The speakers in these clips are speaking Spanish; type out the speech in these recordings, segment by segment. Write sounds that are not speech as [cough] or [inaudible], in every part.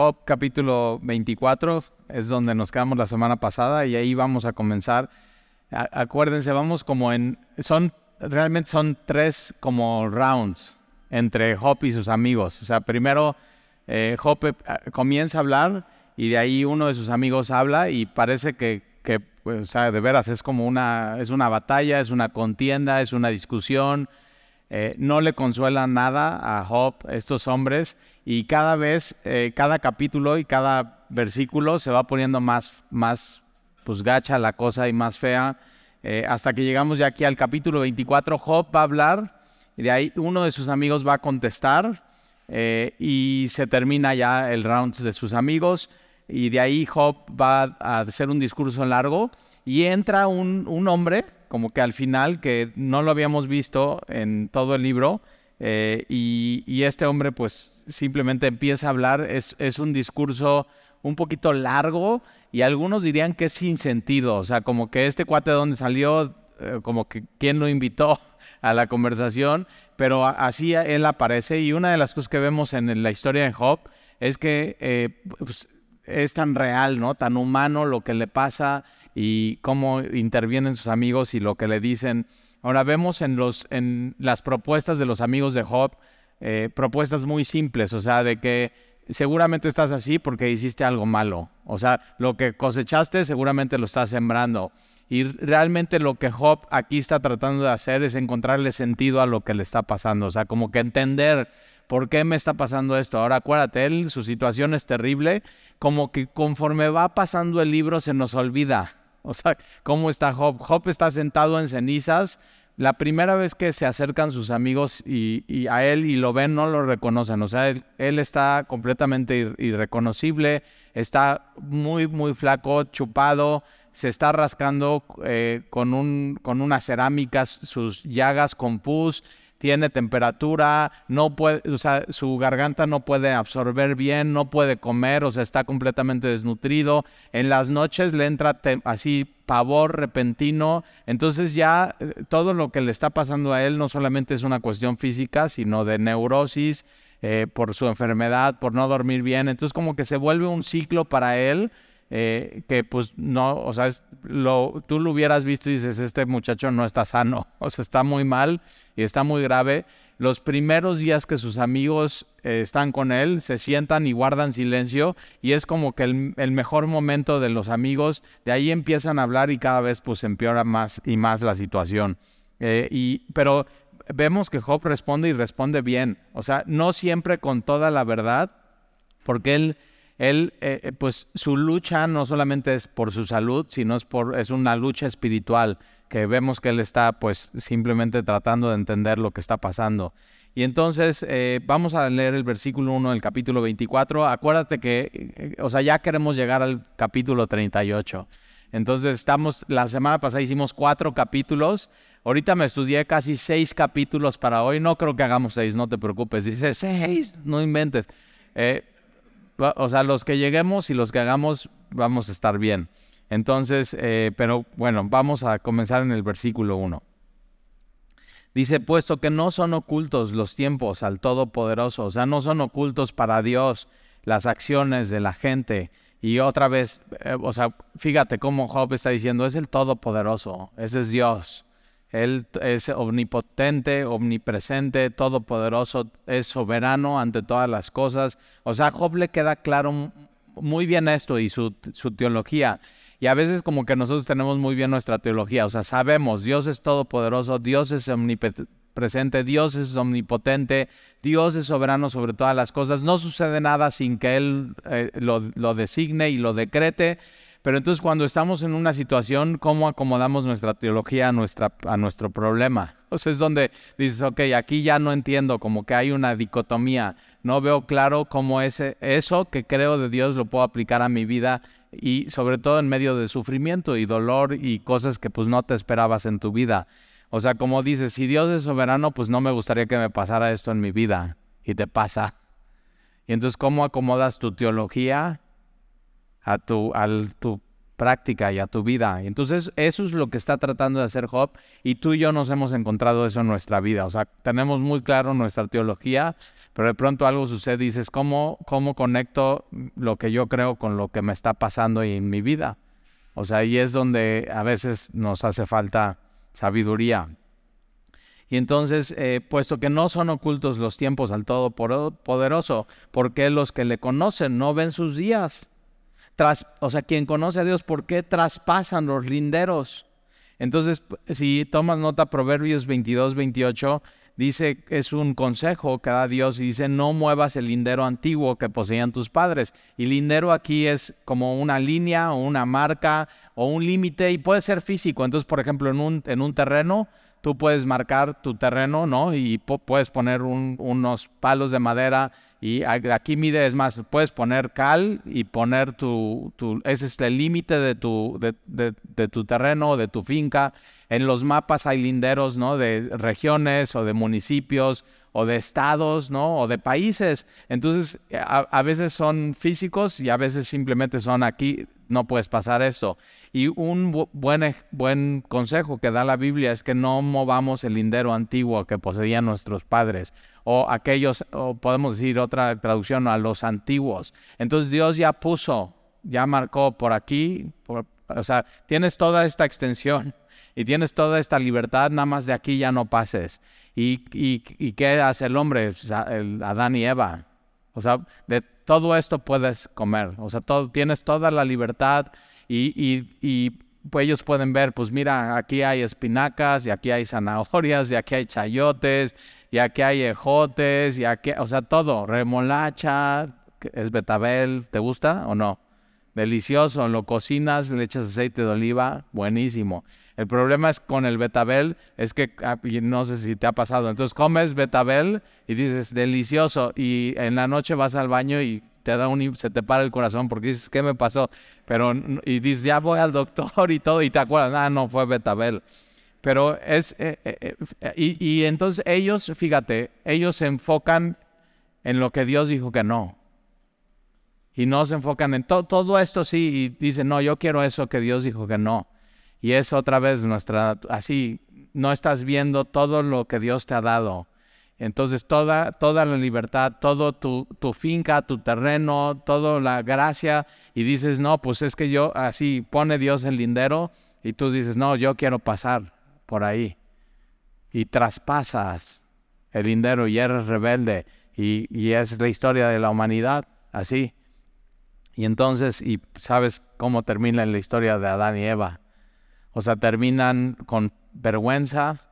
Job capítulo 24, es donde nos quedamos la semana pasada y ahí vamos a comenzar. acuérdense, vamos como en, son, realmente son tres como rounds entre Job y sus amigos. O sea, primero eh, Job eh, comienza a hablar y de ahí uno de sus amigos habla y parece que, que o sea, de veras es como una, es una batalla, es una contienda, es una discusión eh, no le consuela nada a Job, estos hombres, y cada vez, eh, cada capítulo y cada versículo se va poniendo más, más pues gacha la cosa y más fea, eh, hasta que llegamos ya aquí al capítulo 24, Job va a hablar, y de ahí uno de sus amigos va a contestar, y se termina ya el round de sus amigos, y de ahí Job va a hacer un discurso largo, y entra un, un hombre, como que al final, que no lo habíamos visto en todo el libro, eh, y, este hombre pues simplemente empieza a hablar, es, es, un discurso un poquito largo y algunos dirían que es sin sentido, o sea, como que este cuate de donde salió, eh, como que quién lo invitó [laughs] a la conversación, pero así él aparece y una de las cosas que vemos en la historia de Job es que eh, pues, es tan real, ¿no? Tan humano lo que le pasa y cómo intervienen sus amigos y lo que le dicen. Ahora vemos en, los, las propuestas de los amigos de Job, eh, propuestas muy simples, o sea, de que seguramente estás así porque hiciste algo malo. O sea, lo que cosechaste seguramente lo estás sembrando. Y realmente lo que Job aquí está tratando de hacer es encontrarle sentido a lo que le está pasando. O sea, como que entender por qué me está pasando esto. Ahora acuérdate, él, su situación es terrible. Como que conforme va pasando el libro se nos olvida o sea, ¿cómo está Job? Job está sentado en cenizas. La primera vez que se acercan sus amigos y, a él y lo ven, no lo reconocen. O sea, él, está completamente irreconocible, está muy, muy flaco, chupado, se está rascando eh, con, un, con unas cerámicas sus llagas con pus tiene temperatura, no puede, o sea, su garganta no puede absorber bien, no puede comer, o sea, está completamente desnutrido. En las noches le entra así pavor repentino. Entonces ya eh, todo lo que le está pasando a él no solamente es una cuestión física, sino de neurosis eh, por su enfermedad, por no dormir bien. Entonces como que se vuelve un ciclo para él eh, que pues no, o sea, lo, tú lo hubieras visto y dices, este muchacho no está sano, [laughs] o sea, está muy mal y está muy grave. Los primeros días que sus amigos eh, están con él, se sientan y guardan silencio y es como que el, mejor momento de los amigos, de ahí empiezan a hablar y cada vez pues empeora más y más la situación. Eh, y, pero vemos que Job responde y responde bien, o sea, no siempre con toda la verdad, porque él él, eh, eh, pues su lucha no solamente es por su salud, sino es, por, es una lucha espiritual, que vemos que él está pues simplemente tratando de entender lo que está pasando. Y entonces eh, vamos a leer el versículo 1 del capítulo 24. Acuérdate que, o sea, ya queremos llegar al capítulo 38. Entonces estamos, la semana pasada hicimos cuatro capítulos. Ahorita me estudié casi seis capítulos para hoy. No creo que hagamos seis, no te preocupes. Dice seis, no inventes. Eh, o sea, los que lleguemos y los que hagamos vamos a estar bien. Entonces, eh, pero bueno, vamos a comenzar en el versículo 1. Dice, puesto que no son ocultos los tiempos al Todopoderoso, o sea, no son ocultos para Dios las acciones de la gente. Y otra vez, eh, o sea, fíjate cómo Job está diciendo, es el Todopoderoso, ese es Dios. Él es omnipotente, omnipresente, todopoderoso, es soberano ante todas las cosas. O sea, Job le queda claro muy bien esto y su, teología. Y a veces como que nosotros tenemos muy bien nuestra teología. O sea, sabemos, Dios es todopoderoso, Dios es omnipresente, Dios es omnipotente, Dios es soberano sobre todas las cosas. No sucede nada sin que Él eh, lo, lo designe y lo decrete. Pero entonces cuando estamos en una situación, ¿cómo acomodamos nuestra teología a, nuestra, a nuestro problema? O sea, es donde dices, ok, aquí ya no entiendo, como que hay una dicotomía, no veo claro cómo ese, eso que creo de Dios lo puedo aplicar a mi vida y sobre todo en medio de sufrimiento y dolor y cosas que pues no te esperabas en tu vida. O sea, como dices, si Dios es soberano, pues no me gustaría que me pasara esto en mi vida y te pasa. Y entonces, ¿cómo acomodas tu teología a tu, tu práctica y a tu vida. Entonces, eso es lo que está tratando de hacer Job y tú y yo nos hemos encontrado eso en nuestra vida. O sea, tenemos muy claro nuestra teología, pero de pronto algo sucede y dices, ¿cómo, cómo conecto lo que yo creo con lo que me está pasando en mi vida? O sea, ahí es donde a veces nos hace falta sabiduría. Y entonces, eh, puesto que no son ocultos los tiempos al Todopoderoso, ¿por qué los que le conocen no ven sus días? O sea, quien conoce a Dios, ¿por qué traspasan los linderos? Entonces, si tomas nota, Proverbios 22, 28, dice, es un consejo que da Dios y dice, no muevas el lindero antiguo que poseían tus padres. Y lindero aquí es como una línea o una marca o un límite y puede ser físico. Entonces, por ejemplo, en un, en un terreno, tú puedes marcar tu terreno, ¿no? Y puedes poner unos palos de madera y aquí mide, es más, puedes poner cal y poner tu, ese es el límite de tu, de, de, tu terreno, de tu finca. En los mapas hay linderos, ¿no? De regiones o de municipios o de estados, ¿no? O de países. Entonces, a, veces son físicos y a veces simplemente son aquí, no puedes pasar eso. Y un buen, buen consejo que da la Biblia es que no movamos el lindero antiguo que poseían nuestros padres o aquellos, o podemos decir otra traducción, a los antiguos. Entonces Dios ya puso, ya marcó por aquí, o sea, tienes toda esta extensión [laughs] y tienes toda esta libertad, nada más de aquí ya no pases. ¿Y, y, qué hace el hombre? el Adán y Eva. O sea, de todo esto puedes comer. O sea, todo, tienes toda la libertad y, pues ellos pueden ver, pues mira, aquí hay espinacas, y aquí hay zanahorias, y aquí hay chayotes, y aquí hay ejotes, y aquí, o sea, todo, remolacha, es betabel, ¿te gusta o no? Delicioso, lo cocinas, le echas aceite de oliva, buenísimo. El problema es con el betabel, es que ah, no sé si te ha pasado. Entonces comes betabel y dices delicioso y en la noche vas al baño y te da un, se te para el corazón porque dices, ¿qué me pasó? Pero, y dices, ya voy al doctor y todo, y te acuerdas, ah, no, fue Betabel. Pero es, eh, eh, eh, y, y, entonces ellos, fíjate, ellos se enfocan en lo que Dios dijo que no. Y no se enfocan en todo esto sí, y dicen, no, yo quiero eso que Dios dijo que no. Y es otra vez nuestra, así, no estás viendo todo lo que Dios te ha dado entonces toda, toda la libertad, todo tu, tu, finca, tu terreno, toda la gracia, y dices, no, pues es que yo, así pone Dios el lindero, y tú dices, no, yo quiero pasar por ahí. Y traspasas el lindero y eres rebelde, y, y es la historia de la humanidad, así. Y entonces, y sabes cómo termina la historia de Adán y Eva. O sea, terminan con vergüenza,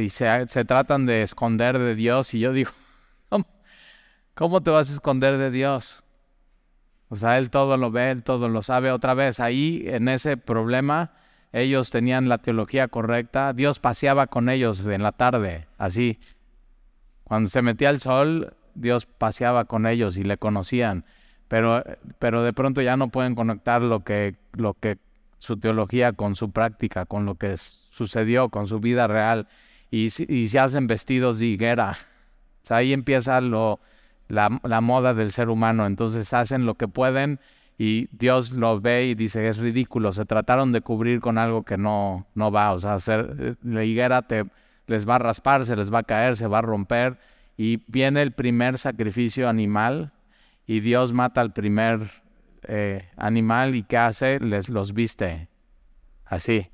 y se, se, tratan de esconder de Dios y yo digo, [laughs] ¿cómo, te vas a esconder de Dios? O sea, Él todo lo ve, Él todo lo sabe. Otra vez, ahí en ese problema, ellos tenían la teología correcta. Dios paseaba con ellos en la tarde, así. Cuando se metía el sol, Dios paseaba con ellos y le conocían. Pero, pero de pronto ya no pueden conectar lo que, lo que su teología con su práctica, con lo que sucedió con su vida real y, y se hacen vestidos de higuera. [laughs] O sea, ahí empieza lo, la, moda del ser humano. Entonces hacen lo que pueden y Dios lo ve y dice, es ridículo. Se trataron de cubrir con algo que no, no va. O sea, hacer, la higuera te, les va a raspar, se les va a caer, se va a romper. Y viene el primer sacrificio animal y Dios mata al primer eh, animal y ¿qué hace? Les los viste. Así.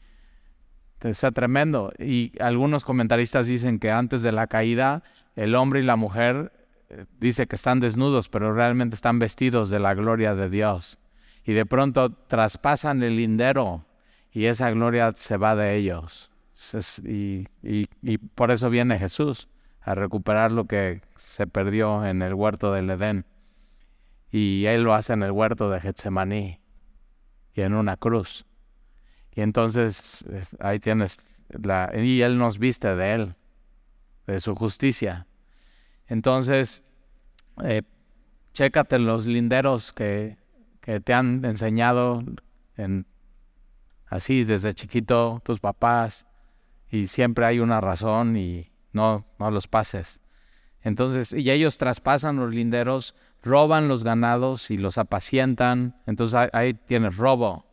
Está tremendo. Y algunos comentaristas dicen que antes de la caída, el hombre y la mujer eh, dice que están desnudos, pero realmente están vestidos de la gloria de Dios. Y de pronto traspasan el lindero y esa gloria se va de ellos. Y por eso viene Jesús a recuperar lo que se perdió en el huerto del Edén. Y Él lo hace en el huerto de Getsemaní y en una cruz. Y entonces ahí tienes la... Y Él nos viste de Él, de su justicia. Entonces, eh, chécate los linderos que, que te han enseñado en, así desde chiquito tus papás y siempre hay una razón y no, no los pases. Entonces, y ellos traspasan los linderos, roban los ganados y los apacientan. Entonces ahí, tienes robo.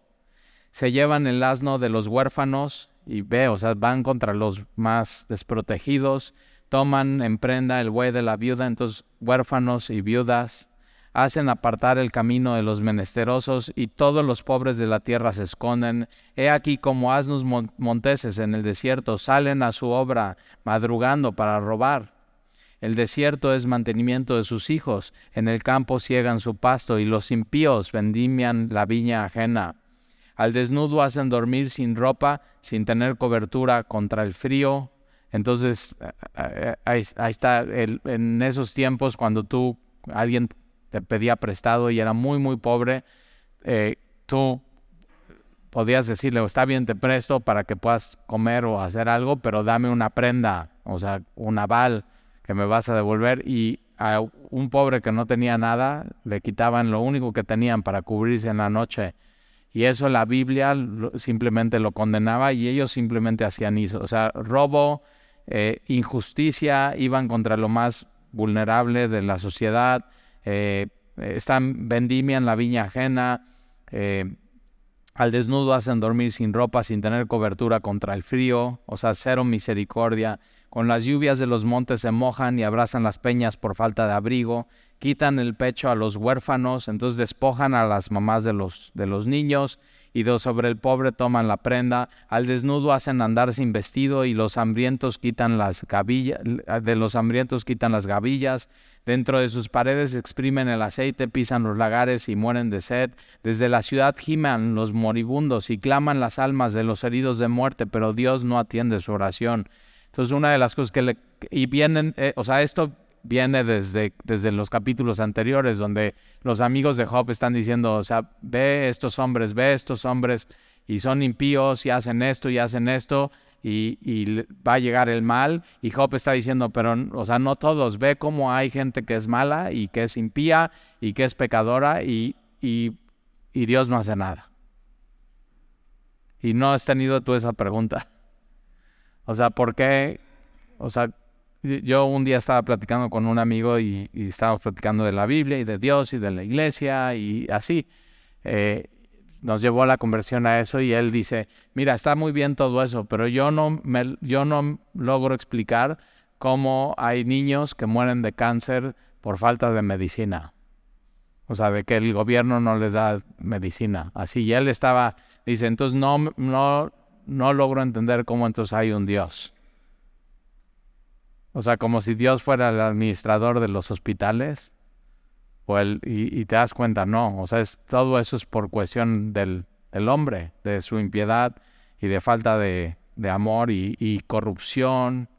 Se llevan el asno de los huérfanos y ve, o sea, van contra los más desprotegidos, toman en prenda el buey de la viuda, entonces huérfanos y viudas hacen apartar el camino de los menesterosos y todos los pobres de la tierra se esconden. He aquí como asnos monteses en el desierto salen a su obra madrugando para robar. El desierto es mantenimiento de sus hijos, en el campo ciegan su pasto y los impíos vendimian la viña ajena. Al desnudo hacen dormir sin ropa, sin tener cobertura contra el frío. Entonces, ahí, está, en esos tiempos cuando tú, alguien te pedía prestado y era muy, muy pobre, eh, tú podías decirle, está bien, te presto para que puedas comer o hacer algo, pero dame una prenda, o sea, un aval que me vas a devolver. Y a un pobre que no tenía nada, le quitaban lo único que tenían para cubrirse en la noche y eso la Biblia simplemente lo condenaba y ellos simplemente hacían eso. O sea, robo, eh, injusticia, iban contra lo más vulnerable de la sociedad, eh, están vendimian la viña ajena, eh, al desnudo hacen dormir sin ropa, sin tener cobertura contra el frío, o sea, cero misericordia. Con las lluvias de los montes se mojan y abrazan las peñas por falta de abrigo quitan el pecho a los huérfanos, entonces despojan a las mamás de los, de los niños y de sobre el pobre toman la prenda, al desnudo hacen andar sin vestido y los hambrientos quitan las gavillas, de los hambrientos quitan las gavillas, dentro de sus paredes exprimen el aceite, pisan los lagares y mueren de sed, desde la ciudad giman los moribundos y claman las almas de los heridos de muerte, pero Dios no atiende su oración. Entonces una de las cosas que le... y vienen, eh, o sea, esto viene desde, desde los capítulos anteriores, donde los amigos de Job están diciendo, o sea, ve estos hombres, ve estos hombres, y son impíos y hacen esto y hacen esto, y, va a llegar el mal. Y Job está diciendo, pero, o sea, no todos, ve cómo hay gente que es mala y que es impía y que es pecadora y, y, y Dios no hace nada. Y no has tenido tú esa pregunta. O sea, ¿por qué? O sea, yo un día estaba platicando con un amigo y, estábamos platicando de la Biblia y de Dios y de la iglesia y así. Eh, nos llevó la conversión a eso y él dice, mira, está muy bien todo eso, pero yo no, me, yo no logro explicar cómo hay niños que mueren de cáncer por falta de medicina. O sea, de que el gobierno no les da medicina. Así, y él estaba, dice, entonces no, no, no logro entender cómo entonces hay un Dios. O sea, como si Dios fuera el administrador de los hospitales. O el, y, te das cuenta, no. O sea, es, todo eso es por cuestión del, hombre, de su impiedad y de falta de, amor y, corrupción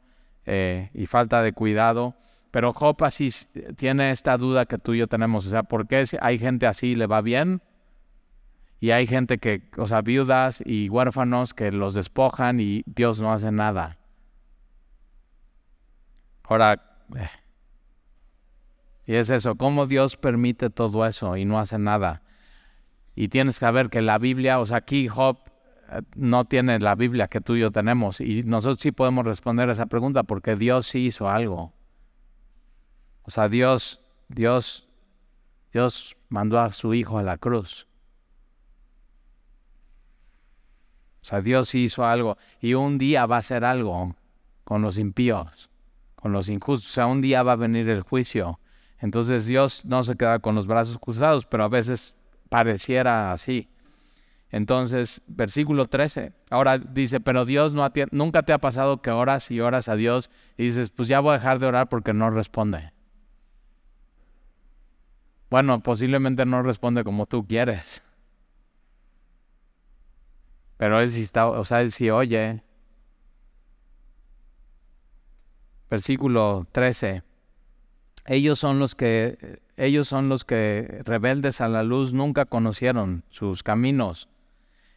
eh, y falta de cuidado. Pero Job así tiene esta duda que tú y yo tenemos. O sea, ¿por qué hay gente así le va bien? Y hay gente que, o sea, viudas y huérfanos que los despojan y Dios no hace nada. Ahora, eh, y es eso, cómo Dios permite todo eso y no hace nada. Y tienes que saber que la Biblia, o sea, aquí Job eh, no tiene la Biblia que tú y yo tenemos. Y nosotros sí podemos responder a esa pregunta porque Dios sí hizo algo. O sea, Dios, Dios, Dios mandó a su Hijo a la cruz. O sea, Dios hizo algo. Y un día va a hacer algo con los impíos con los injustos. O sea, un día va a venir el juicio. Entonces Dios no se queda con los brazos cruzados, pero a veces pareciera así. Entonces, versículo 13. Ahora dice, pero Dios no nunca te ha pasado que oras y oras a Dios y dices, pues ya voy a dejar de orar porque no responde. Bueno, posiblemente no responde como tú quieres. Pero él sí está, o sea, él sí oye. versículo 13. Ellos son los que ellos son los que rebeldes a la luz nunca conocieron sus caminos.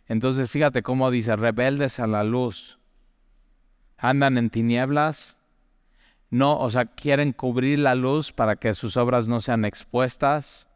Entonces fíjate cómo dice rebeldes a la luz. Andan en tinieblas, no, o sea, quieren cubrir la luz para que sus obras no sean expuestas.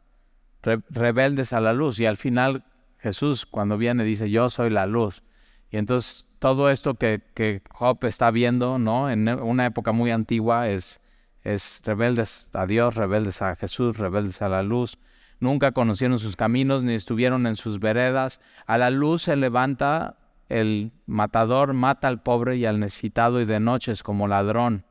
rebeldes a la luz y al final Jesús cuando viene dice, "Yo soy la luz." Y entonces todo esto que, que, Job está viendo, ¿no? En una época muy antigua es, es rebeldes a Dios, rebeldes a Jesús, rebeldes a la luz. nunca conocieron sus caminos ni estuvieron en sus veredas. A la luz se levanta el matador, mata al pobre y al necesitado y de noches como ladrón.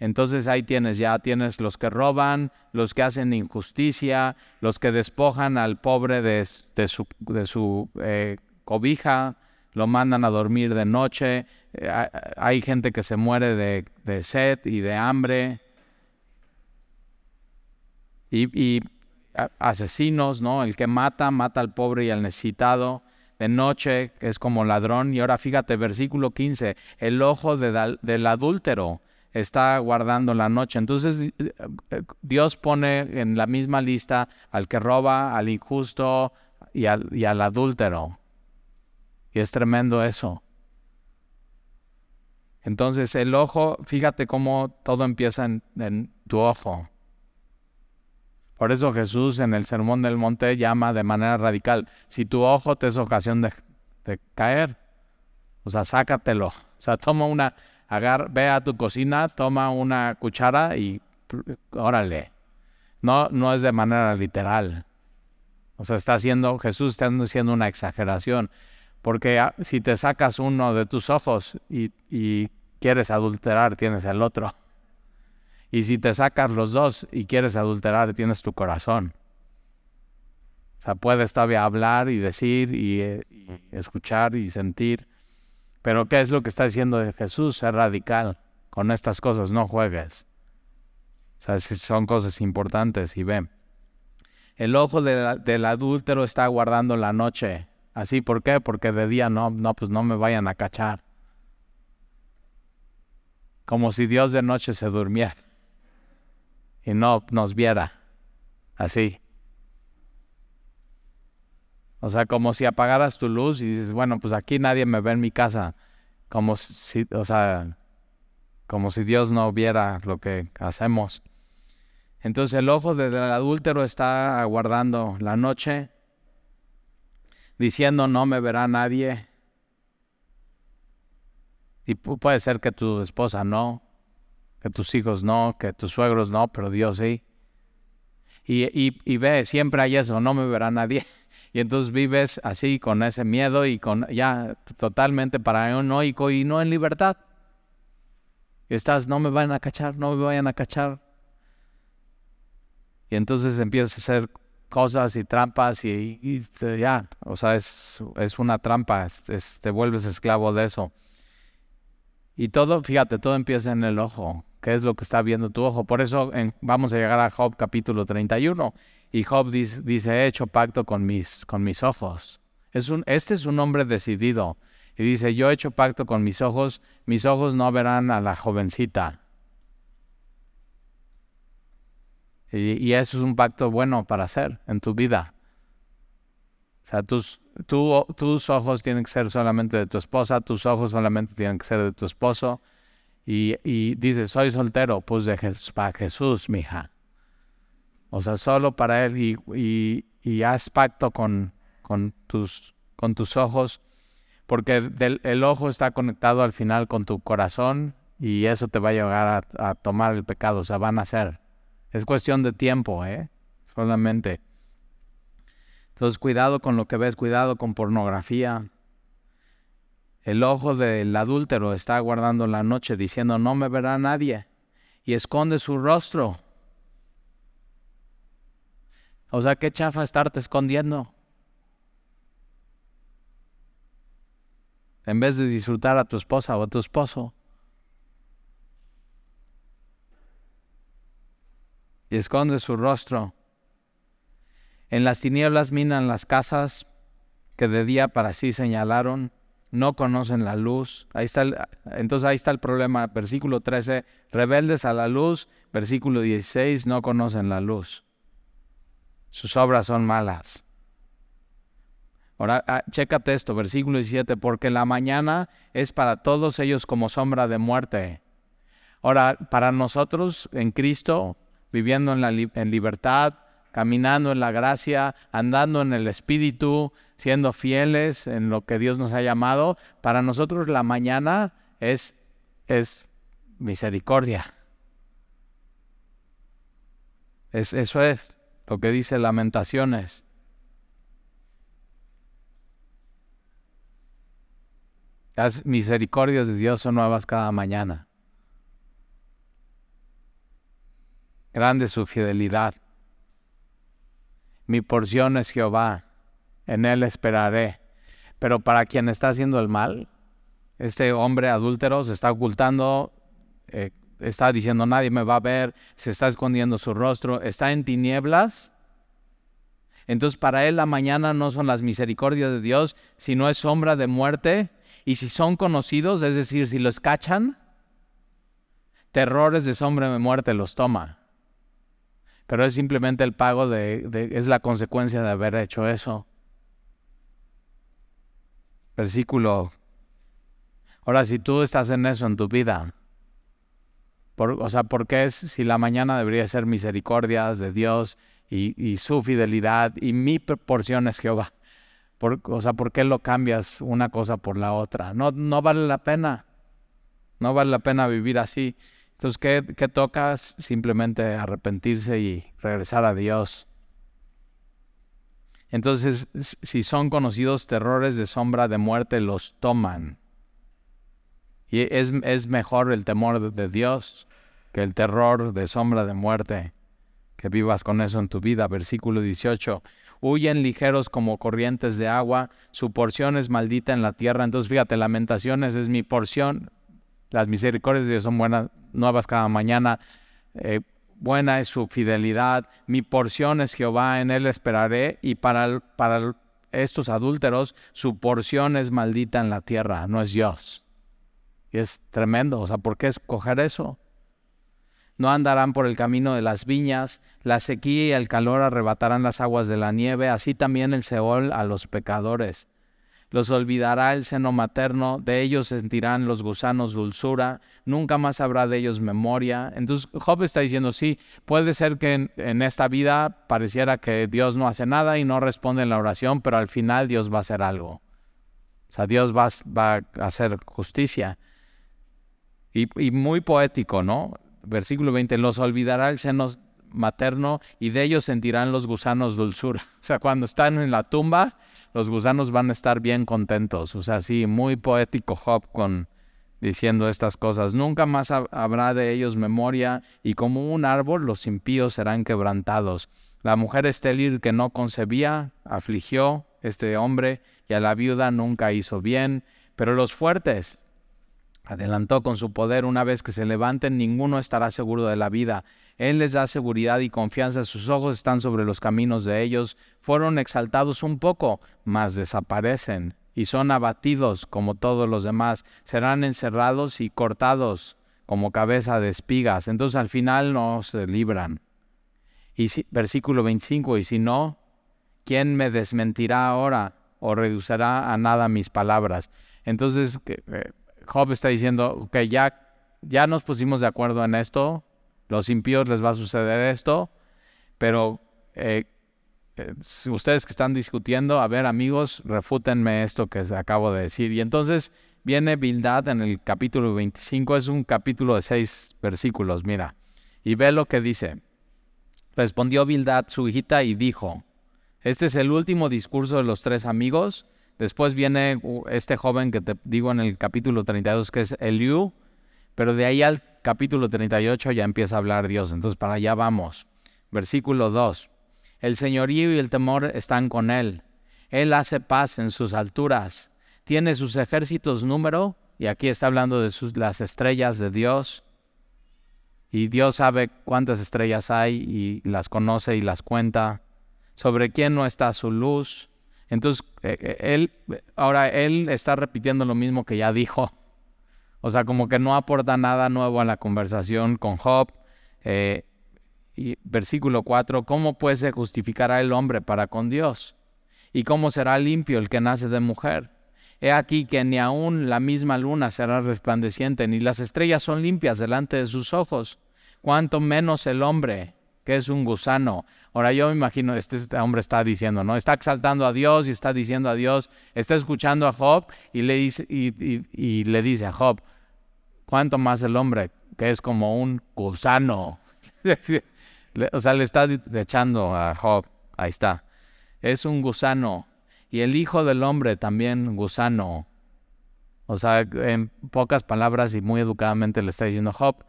Entonces ahí tienes, ya tienes los que roban, los que hacen injusticia, los que despojan al pobre de, su, eh, cobija, lo mandan a dormir de noche, eh, hay gente que se muere de, de sed y de hambre, y, asesinos, ¿no? El que mata, mata al pobre y al necesitado. De noche, que es como ladrón. Y ahora fíjate, versículo 15, el ojo del adúltero está guardando la noche. Entonces eh, eh, Dios pone en la misma lista al que roba, al injusto y al, y al adúltero. Y es tremendo eso. Entonces el ojo, fíjate cómo todo empieza en tu ojo. Por eso Jesús en el Sermón del Monte llama de manera radical, si tu ojo te es ocasión de, caer, o sea, sácatelo. O sea, toma una, ve a tu cocina, toma una cuchara y órale. No, no es de manera literal. O sea, está haciendo, Jesús está haciendo una exageración. Porque ah, si te sacas uno de tus ojos y, y quieres adulterar, tienes el otro. Y si te sacas los dos y quieres adulterar, tienes tu corazón. O sea, puedes todavía hablar y decir y, eh, escuchar y sentir. Pero ¿qué es lo que está diciendo de Jesús? Ser radical. Con estas cosas no juegues. Son cosas importantes y ven. El ojo del adúltero está guardando la noche. Así, ¿por qué? Porque de día no, no, pues no me vayan a cachar. Como si Dios de noche se durmiera y no nos viera así. O sea, como si apagaras tu luz y dices, bueno, pues aquí nadie me ve en mi casa. Como si, o sea, como si Dios no viera lo que hacemos. Entonces el ojo del adúltero está aguardando la noche, diciendo, no me verá nadie. Y puede ser que tu esposa no, que tus hijos no, que tus suegros no, pero Dios sí. Y, y, ve, siempre hay eso, no me verá nadie. [laughs] Y entonces vives así con ese miedo y con ya totalmente paranoico y no en libertad. Estás, no me van a cachar, no me vayan a cachar. Y entonces empiezas a hacer cosas y trampas y, ya, o sea, es, es una trampa, te vuelves esclavo de eso. Y todo, fíjate, todo empieza en el ojo qué es lo que está viendo tu ojo. Por eso vamos a llegar a Job capítulo 31. Y Job dice, he hecho pacto con mis, con mis ojos. Es un, este es un hombre decidido. Y dice, yo he hecho pacto con mis ojos, mis ojos no verán a la jovencita. Y, eso es un pacto bueno para hacer en tu vida. O sea, tus, tus ojos tienen que ser solamente de tu esposa, tus ojos solamente tienen que ser de tu esposo, y, y dice, soy soltero, pues de Jesús, para Jesús, mija. O sea, solo para Él y, haz pacto con, tus, ojos, porque el ojo está conectado al final con tu corazón y eso te va a llevar a, a tomar el pecado, o sea, van a ser. Es cuestión de tiempo, ¿eh? Solamente. Entonces, cuidado con lo que ves, cuidado con pornografía, el ojo del adúltero está guardando la noche diciendo, no me verá nadie, y esconde su rostro. O sea, qué chafa estarte escondiendo. En vez de disfrutar a tu esposa o a tu esposo. Y esconde su rostro. En las tinieblas minan las casas que de día para sí señalaron no conocen la luz. Ahí está entonces ahí está el problema. Versículo 13, rebeldes a la luz. Versículo 16, no conocen la luz. Sus obras son malas. Ahora, ah, chécate esto, versículo 17, porque la mañana es para todos ellos como sombra de muerte. Ahora, para nosotros en Cristo, viviendo en, la, en libertad, caminando en la gracia, andando en el Espíritu, siendo fieles en lo que Dios nos ha llamado, para nosotros la mañana es, es misericordia. Es, eso es. Lo que dice Lamentaciones. Las misericordias de Dios son nuevas cada mañana. Grande su fidelidad. Mi porción es Jehová, en él esperaré. Pero para quien está haciendo el mal, este hombre adúltero se está ocultando, eh, está diciendo nadie me va a ver, se está escondiendo su rostro, está en tinieblas. Entonces para él la mañana no son las misericordias de Dios, sino es sombra de muerte. Y si son conocidos, es decir, si los cachan, terrores de sombra de muerte los toma. Pero es simplemente el pago de, es la consecuencia de haber hecho eso. Versículo. Ahora, si tú estás en eso en tu vida, o sea, ¿por qué es si la mañana debería ser misericordias de Dios y, su fidelidad y mi porción es Jehová? o sea, ¿por qué lo cambias una cosa por la otra? No, no vale la pena. No vale la pena vivir así. Entonces, ¿qué, ¿qué tocas? Simplemente arrepentirse y regresar a Dios. Entonces, si son conocidos terrores de sombra de muerte, los toman. Y es, mejor el temor de Dios que el terror de sombra de muerte. Que vivas con eso en tu vida. Versículo 18. Huyen ligeros como corrientes de agua, su porción es maldita en la tierra. Entonces, fíjate, lamentaciones es mi porción. Las misericordias de Dios son buenas, nuevas cada mañana. Eh, buena es su fidelidad. Mi porción es Jehová, en él esperaré. Y para estos adúlteros, su porción es maldita en la tierra, no es Dios. Y es tremendo. O sea, ¿por qué escoger eso? No andarán por el camino de las viñas, la sequía y el calor arrebatarán las aguas de la nieve, así también el Seol a los pecadores. Los olvidará el seno materno, de ellos sentirán los gusanos dulzura, nunca más habrá de ellos memoria. Entonces Job está diciendo, sí, puede ser que en, esta vida pareciera que Dios no hace nada y no responde en la oración, pero al final Dios va a hacer algo. O sea, Dios va, va a hacer justicia. Y, muy poético, ¿no? Versículo 20, los olvidará el seno materno y de ellos sentirán los gusanos dulzura. [laughs] O sea, cuando están en la tumba, los gusanos van a estar bien contentos. O sea, sí, muy poético Job con diciendo estas cosas. Nunca más habrá de ellos memoria y como un árbol los impíos serán quebrantados. La mujer estéril que no concebía afligió este hombre y a la viuda nunca hizo bien, pero los fuertes Adelantó con su poder, una vez que se levanten, ninguno estará seguro de la vida. Él les da seguridad y confianza, sus ojos están sobre los caminos de ellos. Fueron exaltados un poco, mas desaparecen, y son abatidos como todos los demás. Serán encerrados y cortados como cabeza de espigas. Entonces al final no se libran. Y versículo 25, y si no, ¿quién me desmentirá ahora o reducirá a nada mis palabras? Entonces, eh, Job está diciendo, que ya, ya nos pusimos de acuerdo en esto, los impíos les va a suceder esto, pero eh, eh, ustedes que están discutiendo, a ver amigos, refútenme esto que acabo de decir. Y entonces viene Bildad en el capítulo 25, es un capítulo de seis versículos, mira, y ve lo que dice. Respondió Bildad su hijita y dijo, este es el último discurso de los tres amigos, Después viene este joven que te digo en el capítulo 32 que es Eliú, pero de ahí al capítulo 38 ya empieza a hablar Dios. Entonces para allá vamos. Versículo 2. El señorío y el temor están con él. Él hace paz en sus alturas. Tiene sus ejércitos número, y aquí está hablando de las estrellas de Dios. Y Dios sabe cuántas estrellas hay y las conoce y las cuenta. Sobre quién no está su luz entonces, eh, eh, él, ahora él está repitiendo lo mismo que ya dijo. O sea, como que no aporta nada nuevo a la conversación con Job. Eh, y versículo 4, ¿cómo pues se justificará el hombre para con Dios? ¿Y cómo será limpio el que nace de mujer? He aquí que ni aun la misma luna será resplandeciente, ni las estrellas son limpias delante de sus ojos, cuanto menos el hombre, que es un gusano. Ahora yo me imagino, este, este, hombre está diciendo, ¿no? Está exaltando a Dios y está diciendo a Dios, está escuchando a Job y le dice, y, le dice a Job, ¿cuánto más el hombre que es como un gusano? [laughs] o sea, le está echando a Job, ahí está. Es un gusano. Y el hijo del hombre también gusano. O sea, en pocas palabras y muy educadamente le está diciendo, Job,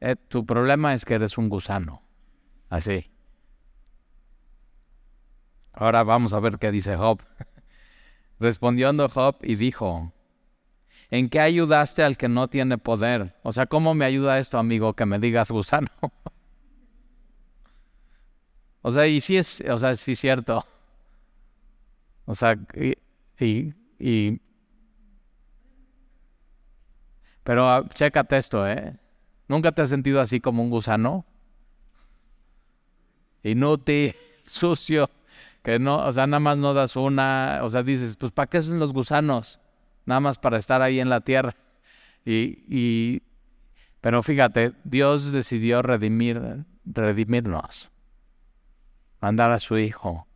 eh, tu problema es que eres un gusano. Así. Ahora vamos a ver qué dice Job. [laughs] Respondiendo Job y dijo, ¿en qué ayudaste al que no tiene poder? O sea, ¿cómo me ayuda esto, amigo, que me digas gusano? [laughs] o sea, y sí es, o sea, sí cierto. O sea, y, y, pero uh, chécate esto, ¿eh? ¿Nunca te has sentido así como un gusano? Inútil, [laughs] sucio, que no, o sea, nada más no das una, o sea, dices, pues ¿para qué son los gusanos? Nada más para estar ahí en la tierra. [laughs] Y, y pero fíjate, Dios decidió redimir, redimirnos, mandar a su Hijo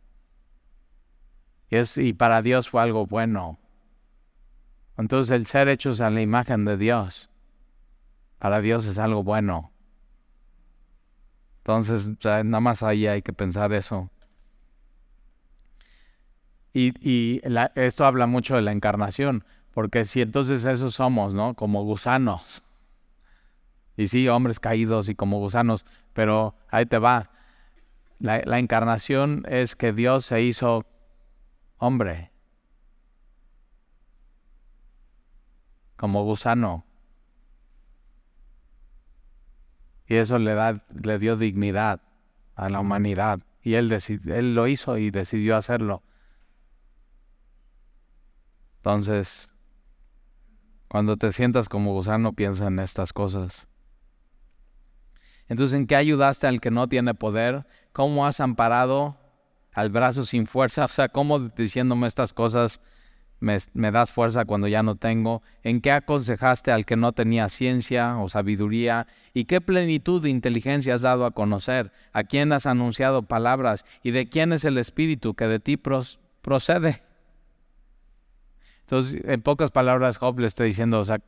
y, es, y para Dios fue algo bueno. Entonces el ser hechos a la imagen de Dios, para Dios es algo bueno. Entonces, nada más ahí hay que pensar eso. Y, y esto habla mucho de la encarnación, porque si entonces eso somos, ¿no? Como gusanos. Y sí, hombres caídos y como gusanos, pero ahí te va. la encarnación es que Dios se hizo hombre, como gusano. Y eso le, da, le dio dignidad a la humanidad. Y él, él lo hizo y decidió hacerlo. Entonces, cuando te sientas como gusano, piensa en estas cosas. Entonces, ¿en qué ayudaste al que no tiene poder? ¿Cómo has amparado al brazo sin fuerza, o sea, ¿cómo diciéndome estas cosas me, das fuerza cuando ya no tengo? ¿En qué aconsejaste al que no tenía ciencia o sabiduría? ¿Y qué plenitud de inteligencia has dado a conocer? ¿A quién has anunciado palabras? ¿Y de quién es el espíritu que de ti procede? Entonces, en pocas palabras, Job le está diciendo, o sea,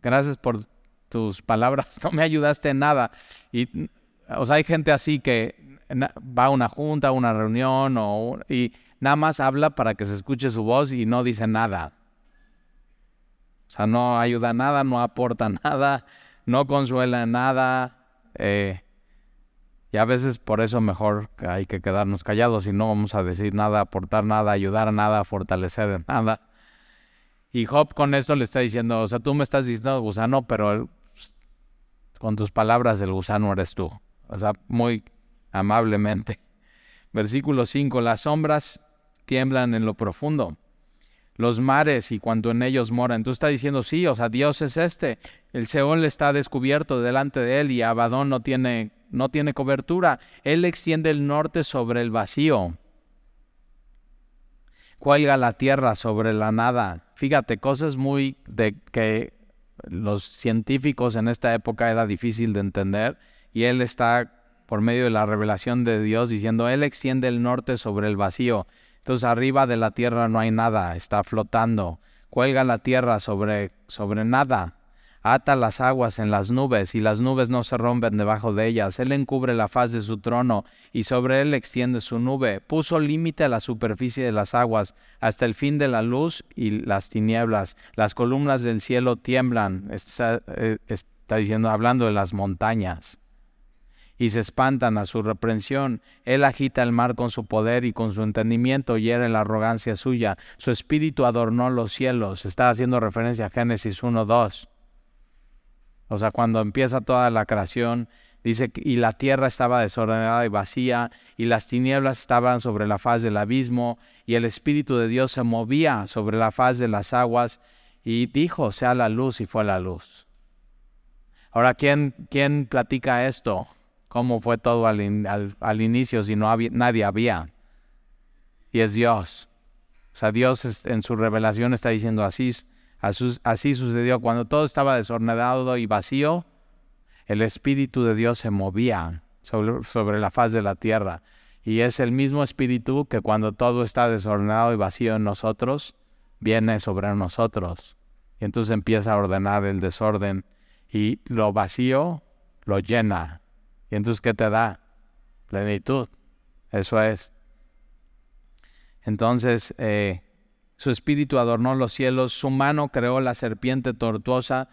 gracias por tus palabras, [laughs] no me ayudaste en nada. Y, o sea, hay gente así que va a una junta, a una reunión o, y nada más habla para que se escuche su voz y no dice nada. O sea, no ayuda nada, no aporta [laughs] nada, no consuela nada. Eh, y a veces por eso mejor hay que quedarnos callados y no vamos a decir nada, aportar nada, ayudar a nada, fortalecer nada. Y Job con esto le está diciendo, o sea, tú me estás diciendo gusano, pero con tus palabras el gusano eres tú. O sea, muy amablemente. [laughs] Versículo 5, las sombras tiemblan en lo profundo, los mares y cuanto en ellos mora. Entonces está diciendo, sí, o sea, Dios es este. El Seol está descubierto delante de él y Abadón no tiene, no tiene cobertura. Él extiende el norte sobre el vacío. Cuelga la tierra sobre la nada. Fíjate, cosas muy de que los científicos en esta época era difícil de entender y él está por medio de la revelación de Dios, diciendo, Él extiende el norte sobre el vacío. Entonces arriba de la tierra no hay nada, está flotando. Cuelga la tierra sobre, sobre nada. Ata las aguas en las nubes, y las nubes no se rompen debajo de ellas. Él encubre la faz de su trono, y sobre él extiende su nube. Puso límite a la superficie de las aguas, hasta el fin de la luz y las tinieblas. Las columnas del cielo tiemblan. Está, eh, diciendo, hablando de las montañas y se espantan a su reprensión. Él agita el mar con su poder y con su entendimiento hiere la arrogancia suya. Su espíritu adornó los cielos. Está haciendo referencia a Génesis 1.2. O sea, cuando empieza toda la creación, dice, y la tierra estaba desordenada y vacía, y las tinieblas estaban sobre la faz del abismo, y el Espíritu de Dios se movía sobre la faz de las aguas, y dijo, sea la luz, y fue la luz. Ahora, ¿quién, quién platica esto? cómo fue todo al, inicio si no había, nadie había. Y es Dios. O sea, Dios en su revelación está diciendo así, así sucedió. Cuando todo estaba desordenado y vacío, el Espíritu de Dios se movía sobre, la faz de la tierra. Y es el mismo Espíritu que cuando todo está desordenado y vacío en nosotros, viene sobre nosotros. Y entonces empieza a ordenar el desorden y lo vacío lo llena ¿Y entonces qué te da? Plenitud. Eso es. Entonces, eh, su espíritu adornó los cielos, su mano creó la serpiente tortuosa,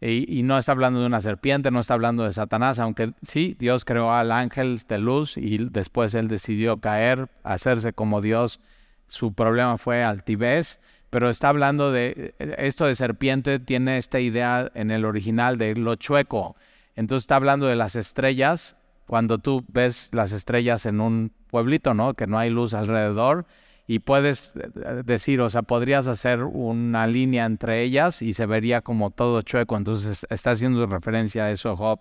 y, no está hablando de una serpiente, no está hablando de Satanás, aunque sí, Dios creó al ángel de luz y después él decidió caer, hacerse como Dios. Su problema fue altivez, pero está hablando de esto de serpiente, tiene esta idea en el original de lo chueco. Entonces está hablando de las estrellas, cuando tú ves las estrellas en un pueblito, ¿no? Que no hay luz alrededor y puedes eh, decir, o sea, podrías hacer una línea entre ellas y se vería como todo chueco. Entonces está haciendo referencia a eso Job.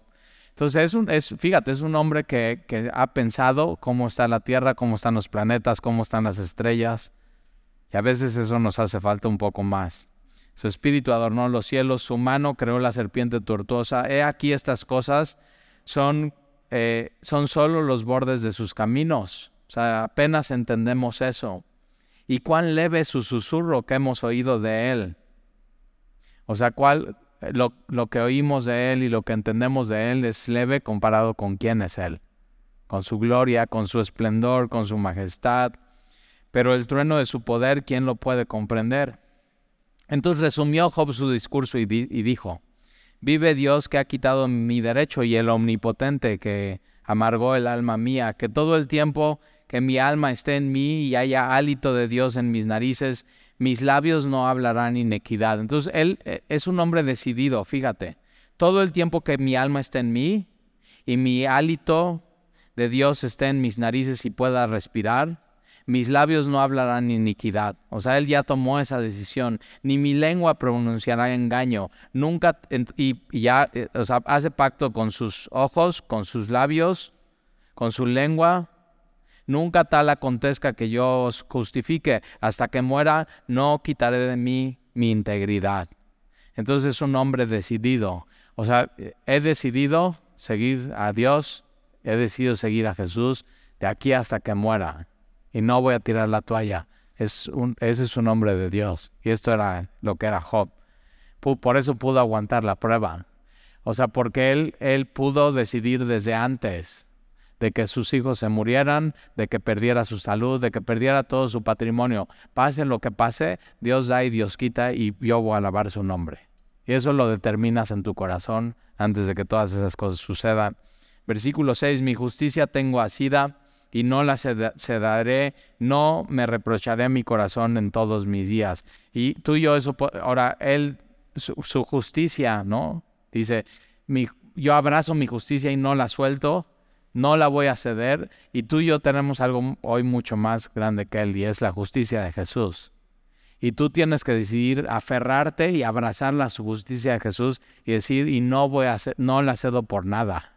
Entonces es un, es, fíjate, es un hombre que, que ha pensado cómo está la Tierra, cómo están los planetas, cómo están las estrellas. Y a veces eso nos hace falta un poco más. Su espíritu adornó los cielos, su mano creó la serpiente tortuosa. He aquí estas cosas son, eh, son solo los bordes de sus caminos. O sea, apenas entendemos eso y cuán leve su susurro que hemos oído de Él. O sea, cuál, lo, lo, que oímos de Él y lo que entendemos de Él es leve comparado con quién es Él, con su gloria, con su esplendor, con su majestad. Pero el trueno de su poder, ¿quién lo puede comprender? Entonces resumió Job su discurso y, y dijo, Vive Dios que ha quitado mi derecho y el omnipotente que amargó el alma mía, que todo el tiempo que mi alma esté en mí y haya hálito de Dios en mis narices, mis labios no hablarán inequidad. Entonces, él eh, es un hombre decidido, fíjate. Todo el tiempo que mi alma esté en mí y mi hálito de Dios esté en mis narices y pueda respirar, mis labios no hablarán iniquidad. O sea, él ya tomó esa decisión. Ni mi lengua pronunciará engaño. Nunca, y, ya, eh, o sea, hace pacto con sus ojos, con sus labios, con su lengua, Nunca tal acontezca que yo os justifique. Hasta que muera, no quitaré de mí mi integridad. Entonces es un hombre decidido. O sea, he decidido seguir a Dios, he decidido seguir a Jesús de aquí hasta que muera. Y no voy a tirar la toalla. Es ese es un hombre de Dios. Y esto era lo que era Job. Por eso pudo aguantar la prueba. O sea, porque él, él pudo decidir desde antes de que sus hijos se murieran, de que perdiera su salud, de que perdiera todo su patrimonio. Pase lo que pase, Dios da y Dios quita y yo voy a alabar su nombre. Y eso lo determinas en tu corazón antes de que todas esas cosas sucedan. Versículo 6, mi justicia tengo asida y no la sedaré, no me reprocharé mi corazón en todos mis días. Y tú yo eso, ahora, él, su, su justicia, ¿no? Dice, mi, yo abrazo mi justicia y no la suelto, no la voy a ceder y tú y yo tenemos algo hoy mucho más grande que él y es la justicia de Jesús. Y tú tienes que decidir aferrarte y abrazar la justicia de Jesús y decir, y no voy a no la cedo por nada.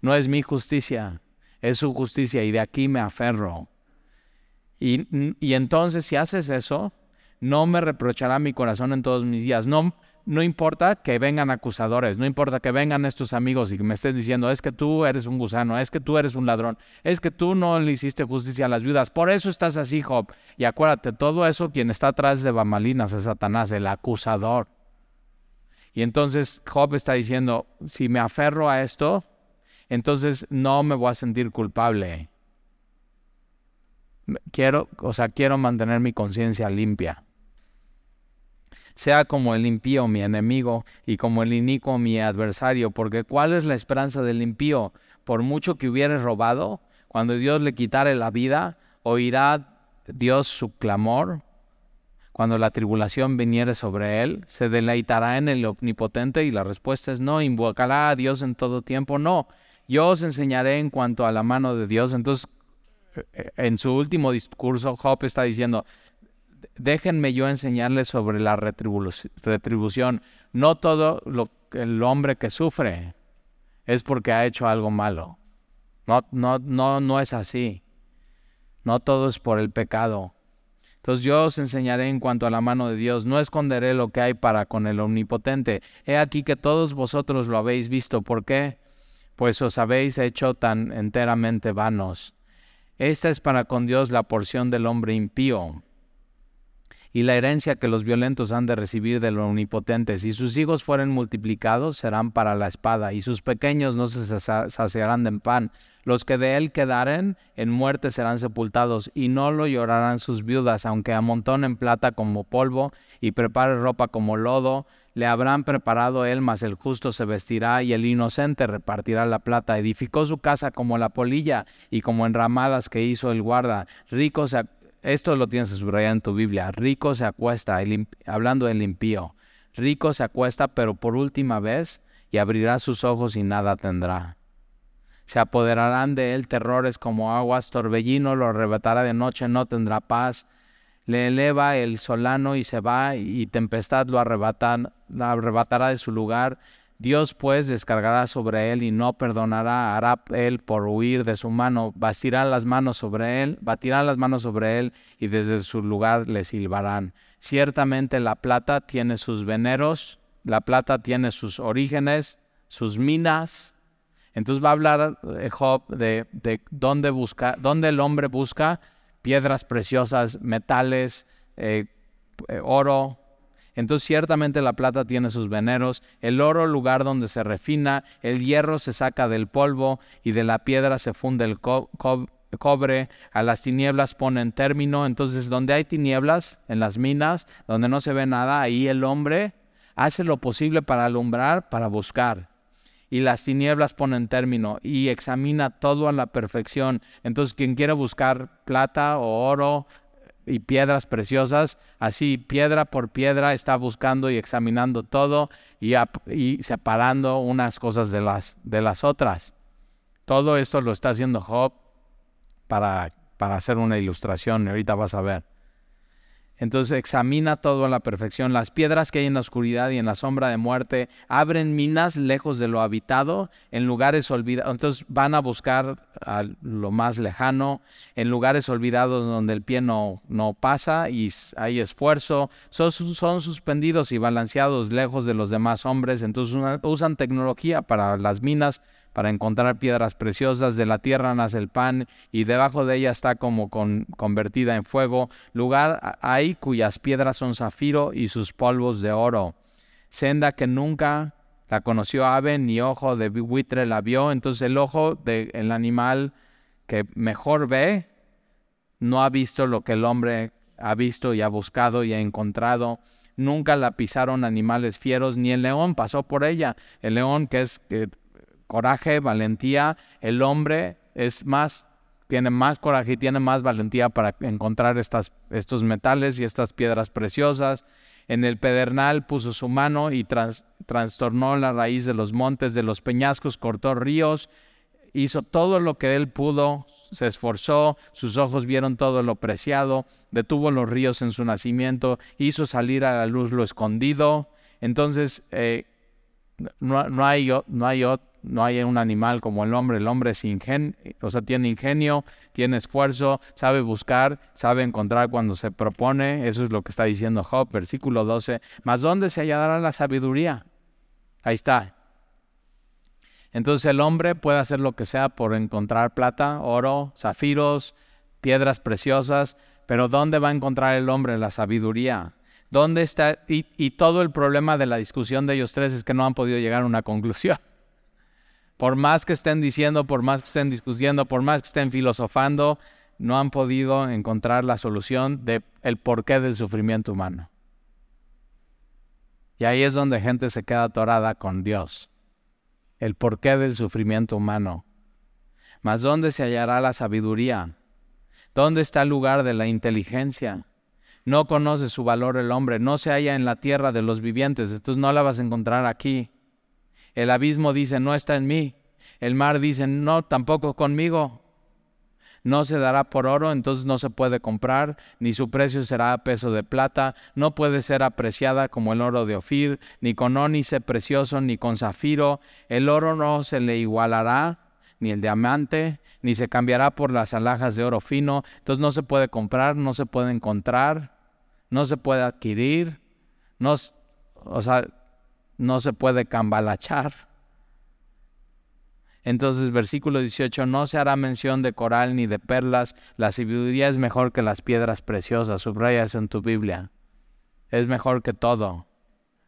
No es mi justicia, es su justicia y de aquí me aferro. Y, y entonces si haces eso, no me reprochará mi corazón en todos mis días. No, no importa que vengan acusadores, no importa que vengan estos amigos y que me estés diciendo, es que tú eres un gusano, es que tú eres un ladrón, es que tú no le hiciste justicia a las viudas, por eso estás así, Job. Y acuérdate, todo eso quien está atrás de Bamalinas es Satanás, el acusador. Y entonces Job está diciendo, si me aferro a esto, entonces no me voy a sentir culpable. Quiero, o sea, quiero mantener mi conciencia limpia sea como el impío mi enemigo y como el inicuo mi adversario, porque ¿cuál es la esperanza del impío? Por mucho que hubiere robado, cuando Dios le quitare la vida, oirá Dios su clamor. Cuando la tribulación viniere sobre él, se deleitará en el omnipotente y la respuesta es no, invocará a Dios en todo tiempo, no. Yo os enseñaré en cuanto a la mano de Dios. Entonces, eh, en su último discurso, Job está diciendo, déjenme yo enseñarles sobre la retribución. No todo lo, el hombre que sufre es porque ha hecho algo malo. No, no, no, no es así. No todo es por el pecado. Entonces yo os enseñaré en cuanto a la mano de Dios, no esconderé lo que hay para con el omnipotente. He aquí que todos vosotros lo habéis visto. ¿Por qué? Pues os habéis hecho tan enteramente vanos. Esta es para con Dios la porción del hombre impío y la herencia que los violentos han de recibir de los omnipotentes. Si sus hijos fueren multiplicados, serán para la espada, y sus pequeños no se saciarán de pan. Los que de él quedaren en muerte serán sepultados, y no lo llorarán sus viudas, aunque amontonen plata como polvo, y prepare ropa como lodo, le habrán preparado él, mas el justo se vestirá, y el inocente repartirá la plata. Edificó su casa como la polilla, y como enramadas que hizo el guarda. Rico se esto lo tienes que subrayar en tu Biblia. Rico se acuesta, hablando del impío. Rico se acuesta, pero por última vez, y abrirá sus ojos y nada tendrá. Se apoderarán de él terrores como aguas, torbellino lo arrebatará de noche, no tendrá paz. Le eleva el solano y se va, y tempestad lo, arrebatará de su lugar. Dios pues descargará sobre él y no perdonará, hará él por huir de su mano, bastirá las manos sobre él, batirán las manos sobre él y desde su lugar le silbarán. Ciertamente la plata tiene sus veneros, la plata tiene sus orígenes, sus minas. Entonces va a hablar eh, Job de, de dónde, busca, dónde el hombre busca piedras preciosas, metales, eh, eh, oro, entonces ciertamente la plata tiene sus veneros, el oro lugar donde se refina, el hierro se saca del polvo y de la piedra se funde el cobre, a las tinieblas ponen término. Entonces donde hay tinieblas, en las minas, donde no se ve nada, ahí el hombre hace lo posible para alumbrar, para buscar. Y las tinieblas ponen término y examina todo a la perfección. Entonces quien quiera buscar plata o oro, y piedras preciosas, así piedra por piedra está buscando y examinando todo y, y, separando unas cosas de las, de las otras. Todo esto lo está haciendo Job para, para hacer una ilustración, ahorita vas a ver. Entonces examina todo a la perfección. Las piedras que hay en la oscuridad y en la sombra de muerte abren minas lejos de lo habitado, en lugares olvidados. Entonces van a buscar a lo más lejano, en lugares olvidados donde el pie no, no pasa y hay esfuerzo. Son, son suspendidos y balanceados lejos de los demás hombres. Entonces usan tecnología para las minas para encontrar piedras preciosas, de la tierra nace el pan y debajo de ella está como convertida en fuego, lugar hay cuyas piedras son zafiro y sus polvos de oro. Senda que nunca la conoció ave ni ojo de buitre la vio, entonces el ojo del animal que mejor ve no ha visto lo que el hombre ha visto y ha buscado y ha encontrado. Nunca la pisaron animales fieros, ni el león pasó por ella. El león que es coraje, valentía, el hombre es más, tiene más coraje y tiene más valentía para encontrar estos metales y estas piedras preciosas. En el pedernal puso su mano y trastornó la raíz de los montes, de los peñascos, cortó ríos, hizo todo lo que él pudo, se esforzó, sus ojos vieron todo lo preciado, detuvo los ríos en su nacimiento, hizo salir a la luz lo escondido. Entonces, eh, no, hay, no hay no hay un animal como el hombre. El hombre es ingenio, o sea, tiene ingenio, tiene esfuerzo, sabe buscar, sabe encontrar cuando se propone. Eso es lo que está diciendo Job, versículo 12. Mas ¿dónde se hallará la sabiduría? Ahí está. Entonces el hombre puede hacer lo que sea por encontrar plata, oro, zafiros, piedras preciosas, pero ¿dónde va a encontrar el hombre la sabiduría? ¿Dónde está? Y, y todo el problema de la discusión de ellos tres es que no han podido llegar a una conclusión. Por más que estén diciendo, por más que estén discutiendo, por más que estén filosofando, no han podido encontrar la solución del el porqué del sufrimiento humano. Y ahí es donde gente se queda atorada con Dios. El porqué del sufrimiento humano. Mas ¿dónde se hallará la sabiduría? ¿Dónde está el lugar de la inteligencia? No conoce su valor el hombre, no se halla en la tierra de los vivientes, entonces no la vas a encontrar aquí. El abismo dice, no está en mí. El mar dice, no, tampoco conmigo. No se dará por oro, entonces no se puede comprar, ni su precio será a peso de plata, no puede ser apreciada como el oro de Ofir, ni con ónice precioso, ni con zafiro. El oro no se le igualará, ni el diamante, ni se cambiará por las alhajas de oro fino. Entonces no se puede comprar, no se puede encontrar, no se puede adquirir. No, o sea, no se puede cambalachar. Entonces, versículo 18, no se hará mención de coral ni de perlas, la sabiduría es mejor que las piedras preciosas, subraya eso en tu Biblia. es mejor que todo,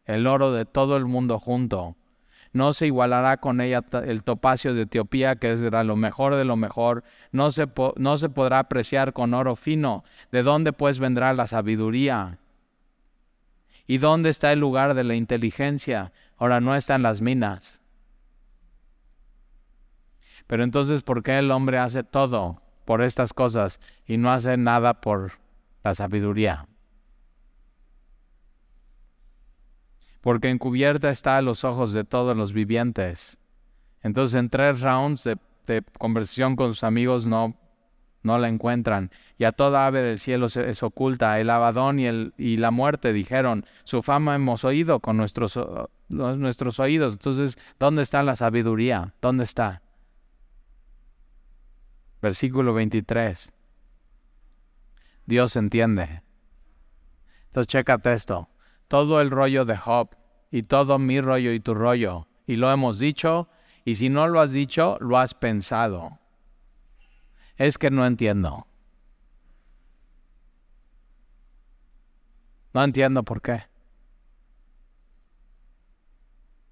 el oro de todo el mundo junto. No se igualará con ella el topacio de Etiopía, que es lo mejor de lo mejor. No se, no se podrá apreciar con oro fino. ¿De dónde pues vendrá la sabiduría? ¿Y dónde está el lugar de la inteligencia? Ahora no está en las minas. Pero entonces, ¿por qué el hombre hace todo por estas cosas y no hace nada por la sabiduría? porque encubierta está a los ojos de todos los vivientes. Entonces en tres rounds de, conversación con sus amigos no, no la encuentran. Y a toda ave del cielo se, es oculta. El abadón y, el, y la muerte dijeron, su fama hemos oído con nuestros, nuestros oídos. Entonces, ¿dónde está la sabiduría? ¿Dónde está? Versículo 23. Dios entiende. Entonces, chécate esto todo el rollo de Job y todo mi rollo y tu rollo. Y lo hemos dicho, y si no lo has dicho, lo has pensado. Es que no entiendo. No entiendo por qué.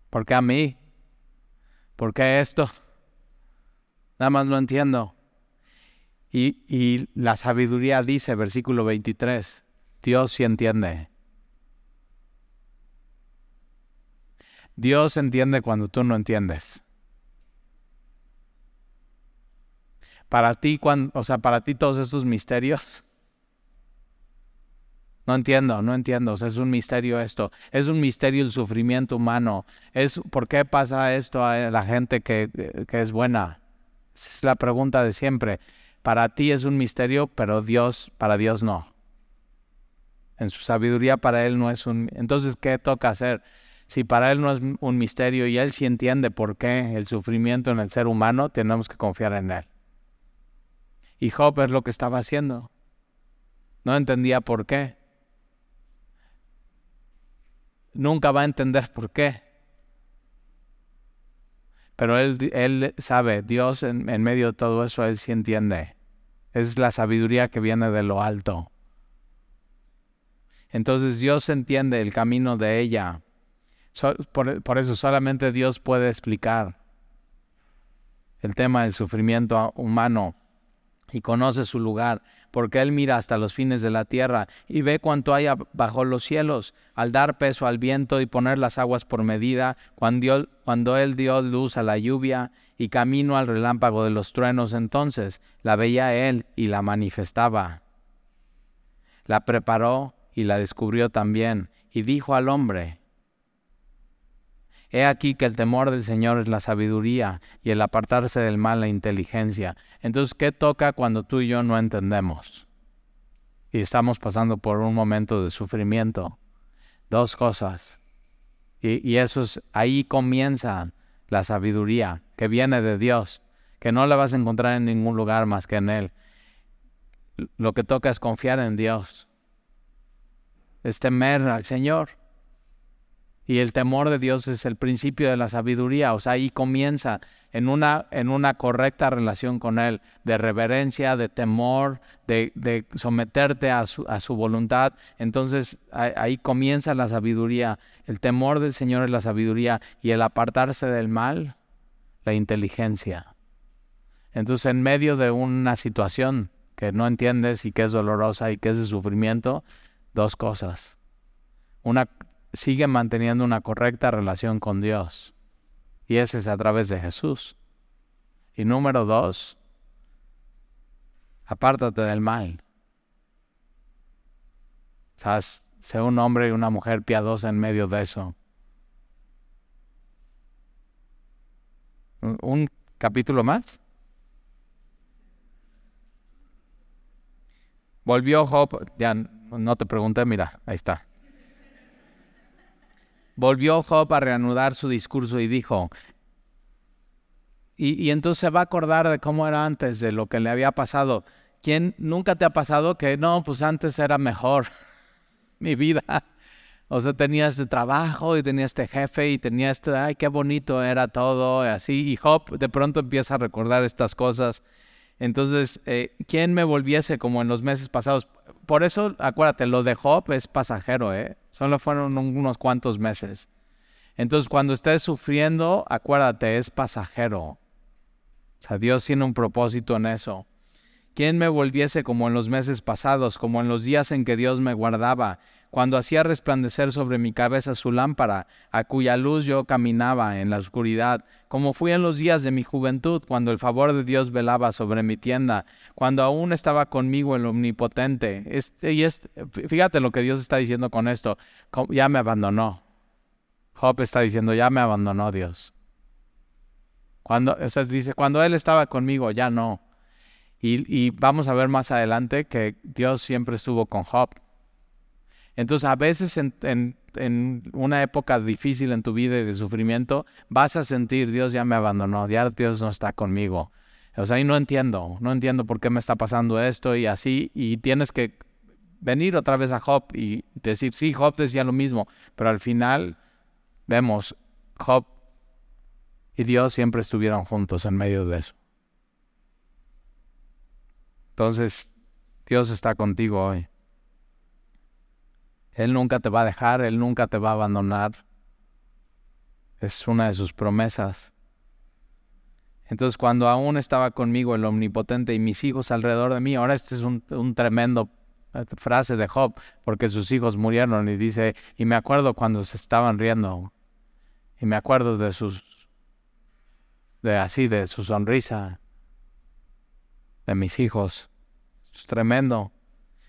¿Por qué a mí? ¿Por qué esto? Nada más lo entiendo. Y, y la sabiduría dice, versículo 23, Dios sí entiende. Dios entiende cuando tú no entiendes. Para ti, cuando, o sea, para ti todos estos misterios. No entiendo, no entiendo. O sea, es un misterio esto. Es un misterio el sufrimiento humano. Es por qué pasa esto a la gente que, que es buena. es la pregunta de siempre. Para ti es un misterio, pero Dios, para Dios no. En su sabiduría para Él no es un... Entonces, ¿qué toca hacer? si para Él no es un misterio y Él sí entiende por qué el sufrimiento en el ser humano, tenemos que confiar en Él. Y Job es lo que estaba haciendo. No entendía por qué. Nunca va a entender por qué. Pero él, él sabe, Dios en, medio de todo eso, Él sí entiende. Es la sabiduría que viene de lo alto. Entonces Dios entiende el camino de ella por, eso solamente Dios puede explicar el tema del sufrimiento humano y conoce su lugar, porque Él mira hasta los fines de la tierra y ve cuánto hay bajo los cielos, al dar peso al viento y poner las aguas por medida, cuando, cuando Él dio luz a la lluvia y camino al relámpago de los truenos, entonces la veía Él y la manifestaba. La preparó y la descubrió también, y dijo al hombre, He aquí que el temor del Señor es la sabiduría y el apartarse del mal la inteligencia. Entonces, ¿qué toca cuando tú y yo no entendemos? Y estamos pasando por un momento de sufrimiento. Dos cosas. Y, eso es, ahí comienza la sabiduría que viene de Dios, que no la vas a encontrar en ningún lugar más que en Él. Lo que toca es confiar en Dios, es temer al Señor. Y el temor de Dios es el principio de la sabiduría, o sea, ahí comienza en una, en una correcta relación con Él, de reverencia, de temor, de, someterte a su, a su, voluntad. Entonces ahí comienza la sabiduría. El temor del Señor es la sabiduría y el apartarse del mal, la inteligencia. Entonces en medio de una situación que no entiendes y que es dolorosa y que es de sufrimiento, dos cosas. Una, sigue manteniendo una correcta relación con Dios. Y ese es a través de Jesús. Y número dos, apártate del mal. O sé un hombre y una mujer piadosa en medio de eso. ¿Un capítulo más? Volvió Job, ya no te pregunté, mira, ahí está. Volvió Job a reanudar su discurso y dijo, y, entonces se va a acordar de cómo era antes, de lo que le había pasado. ¿Quién nunca te ha pasado que no, pues antes era mejor [laughs] mi vida? O sea, tenía este trabajo y tenía este jefe y tenía este, ay, qué bonito era todo, y así. Y Job de pronto empieza a recordar estas cosas Entonces, eh, ¿quién me volviese como en los meses pasados? Por eso, acuérdate, lo de Job es pasajero, ¿eh? Solo fueron unos cuantos meses. Entonces, cuando estés sufriendo, acuérdate, es pasajero. O sea, Dios tiene un propósito en eso. ¿Quién me volviese como en los meses pasados, como en los días en que Dios me guardaba, cuando hacía resplandecer sobre mi cabeza su lámpara, a cuya luz yo caminaba en la oscuridad, como fui en los días de mi juventud, cuando el favor de Dios velaba sobre mi tienda, cuando aún estaba conmigo el omnipotente. Este, y es, fíjate lo que Dios está diciendo con esto, ya me abandonó. Job está diciendo, ya me abandonó Dios. Cuando, o dice, cuando Él estaba conmigo, ya no. Y, y vamos a ver más adelante que Dios siempre estuvo con Job. Entonces, a veces en, una época difícil en tu vida y de sufrimiento, vas a sentir, Dios ya me abandonó, ya Dios no está conmigo. O sea, y no entiendo, no entiendo por qué me está pasando esto y así, y tienes que venir otra vez a Job y decir, sí, Job decía lo mismo, pero al final vemos, Job y Dios siempre estuvieron juntos en medio de eso. Entonces, Dios está contigo hoy. Él nunca te va a dejar, Él nunca te va a abandonar. Es una de sus promesas. Entonces cuando aún estaba conmigo el omnipotente y mis hijos alrededor de mí, ahora este es un, tremendo eh, frase de Job, porque sus hijos murieron y dice, y me acuerdo cuando se estaban riendo, y me acuerdo de sus, de así, de su sonrisa, de mis hijos. Es tremendo.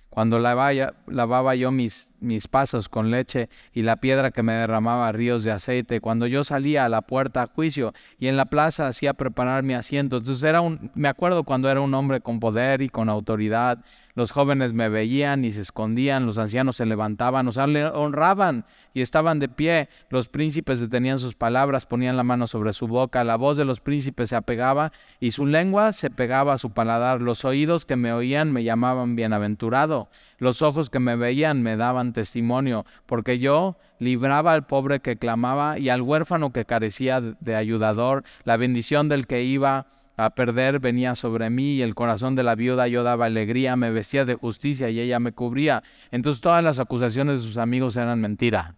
Cuando lavaba yo mis, mis pasos con leche y la piedra que me derramaba ríos de aceite, cuando yo salía a la puerta a juicio y en la plaza hacía preparar mi asiento. Entonces era un, me acuerdo cuando era un hombre con poder y con autoridad, los jóvenes me veían y se escondían, los ancianos se levantaban, o sea, le honraban y estaban de pie, los príncipes detenían sus palabras, ponían la mano sobre su boca, la voz de los príncipes se apegaba y su lengua se pegaba a su paladar, los oídos que me oían me llamaban bienaventurado, los ojos que me veían me daban testimonio, porque yo libraba al pobre que clamaba y al huérfano que carecía de ayudador, la bendición del que iba a perder venía sobre mí y el corazón de la viuda yo daba alegría, me vestía de justicia y ella me cubría. Entonces todas las acusaciones de sus amigos eran mentira.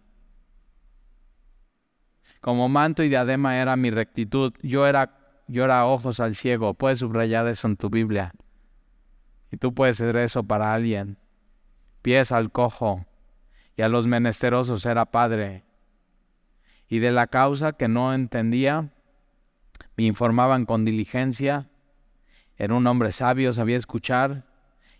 Como manto y diadema era mi rectitud, yo era, yo era ojos al ciego. Puedes subrayar eso en tu Biblia. Y tú puedes hacer eso para alguien. Pies al cojo y a los menesterosos era padre. Y de la causa que no entendía, me informaban con diligencia, era un hombre sabio, sabía escuchar,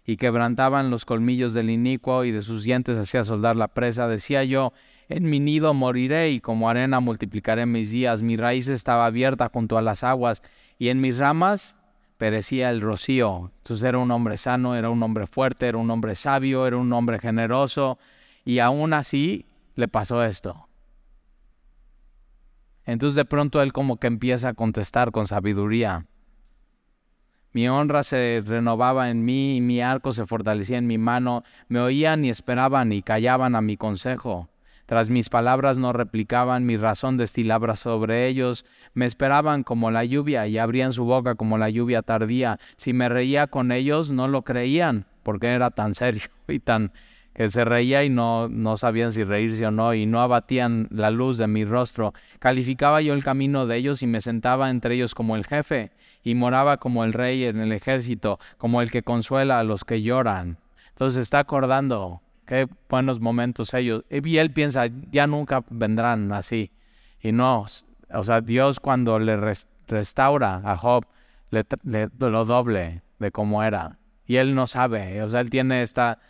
y quebrantaban los colmillos del inicuo y de sus dientes hacía soldar la presa. Decía yo, en mi nido moriré y como arena multiplicaré mis días. Mi raíz estaba abierta junto a las aguas y en mis ramas perecía el rocío. Entonces era un hombre sano, era un hombre fuerte, era un hombre sabio, era un hombre generoso y aún así le pasó esto. Entonces de pronto él como que empieza a contestar con sabiduría. Mi honra se renovaba en mí y mi arco se fortalecía en mi mano. Me oían y esperaban y callaban a mi consejo. Tras mis palabras no replicaban, mi razón destilaba sobre ellos. Me esperaban como la lluvia y abrían su boca como la lluvia tardía. Si me reía con ellos, no lo creían, porque era tan serio [laughs] y tan que se reía y no, no sabían si reírse o no, y no abatían la luz de mi rostro. Calificaba yo el camino de ellos y me sentaba entre ellos como el jefe, y moraba como el rey en el ejército, como el que consuela a los que lloran. Entonces está acordando qué buenos momentos ellos. Y él piensa, ya nunca vendrán así. Y no, o sea, Dios cuando le restaura a Job, le, lo doble de cómo era. Y él no sabe, o sea, él tiene esta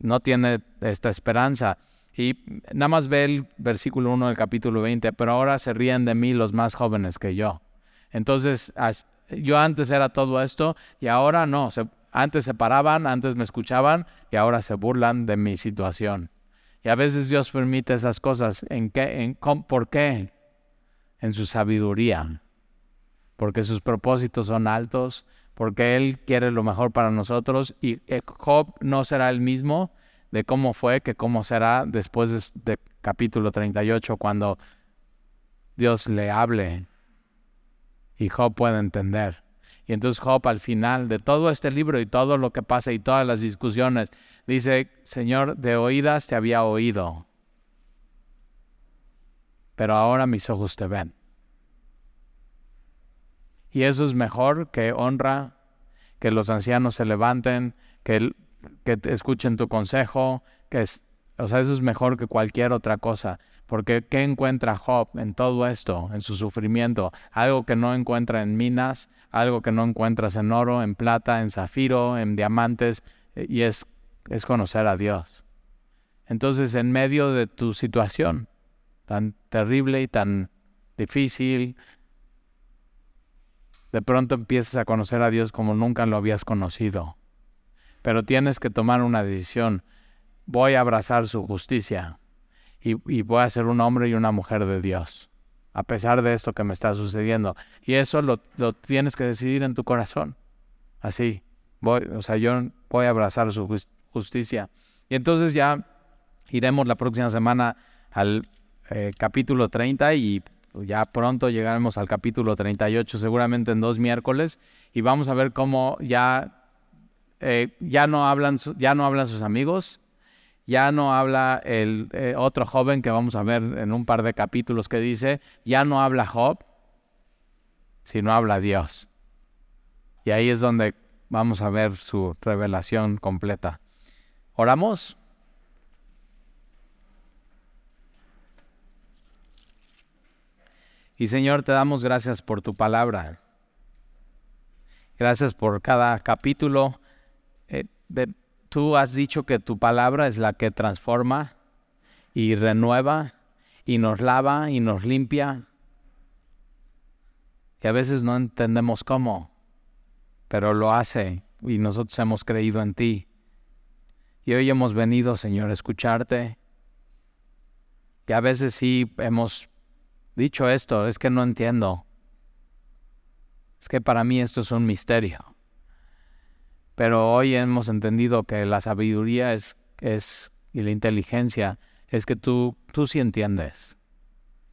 no tiene esta esperanza. Y nada más ve el versículo 1 del capítulo 20, pero ahora se ríen de mí los más jóvenes que yo. Entonces, yo antes era todo esto y ahora no. antes se paraban, antes me escuchaban y ahora se burlan de mi situación. Y a veces Dios permite esas cosas. ¿En qué? En, ¿Por qué? En su sabiduría. Porque sus propósitos son altos, porque Él quiere lo mejor para nosotros y Job no será el mismo de cómo fue que cómo será después de, capítulo 38 cuando Dios le hable y Job pueda entender. Y entonces Job al final de todo este libro y todo lo que pasa y todas las discusiones, dice, Señor, de oídas te había oído, pero ahora mis ojos te ven. Y eso es mejor que honra, que los ancianos se levanten, que, que escuchen tu consejo, que es, o sea, eso es mejor que cualquier otra cosa. Porque ¿qué encuentra Job en todo esto, en su sufrimiento? Algo que no encuentra en minas, algo que no encuentras en oro, en plata, en zafiro, en diamantes, eh, y es, es conocer a Dios. Entonces, en medio de tu situación tan terrible y tan difícil, de pronto empiezas a conocer a Dios como nunca lo habías conocido. Pero tienes que tomar una decisión. Voy a abrazar su justicia y, voy a ser un hombre y una mujer de Dios, a pesar de esto que me está sucediendo. Y eso lo, tienes que decidir en tu corazón. Así, voy, o sea, yo voy a abrazar su justicia. Y entonces ya iremos la próxima semana al eh, capítulo 30 y ya pronto llegaremos al capítulo 38, seguramente en dos miércoles, y vamos a ver cómo ya, eh, ya, no, hablan, ya no hablan sus amigos, ya no habla el eh, otro joven que vamos a ver en un par de capítulos que dice, ya no habla Job, sino habla Dios. Y ahí es donde vamos a ver su revelación completa. ¿Oramos? Y Señor, te damos gracias por tu palabra. Gracias por cada capítulo eh, Tú has dicho que tu palabra es la que transforma y renueva y nos lava y nos limpia. Y a veces no entendemos cómo, pero lo hace y nosotros hemos creído en ti. Y hoy hemos venido, Señor, a escucharte. Y a veces sí hemos dicho esto, es que no entiendo. Es que para mí esto es un misterio. Pero hoy hemos entendido que la sabiduría es, es y la inteligencia es que tú, tú sí entiendes.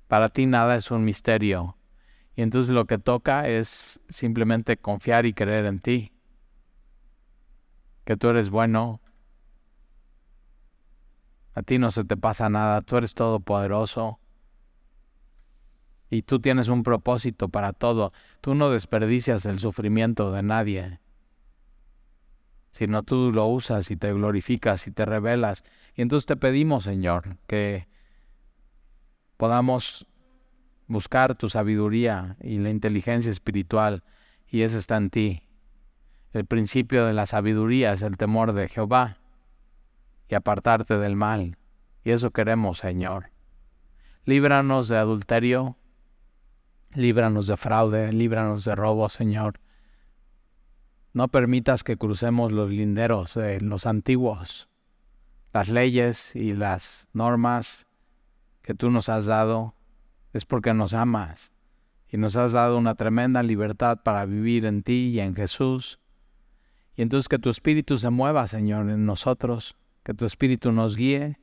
Para ti nada es un misterio. Y entonces lo que toca es simplemente confiar y creer en ti. Que tú eres bueno. A ti no se te pasa nada. Tú eres todopoderoso. Y tú tienes un propósito para todo. Tú no desperdicias el sufrimiento de nadie sino tú lo usas y te glorificas y te revelas. Y entonces te pedimos, Señor, que podamos buscar tu sabiduría y la inteligencia espiritual, y eso está en ti. El principio de la sabiduría es el temor de Jehová y apartarte del mal. Y eso queremos, Señor. Líbranos de adulterio, líbranos de fraude, líbranos de robo, Señor. No permitas que crucemos los linderos de los antiguos, las leyes y las normas que tú nos has dado. Es porque nos amas y nos has dado una tremenda libertad para vivir en ti y en Jesús. Y entonces que tu espíritu se mueva, Señor, en nosotros, que tu espíritu nos guíe,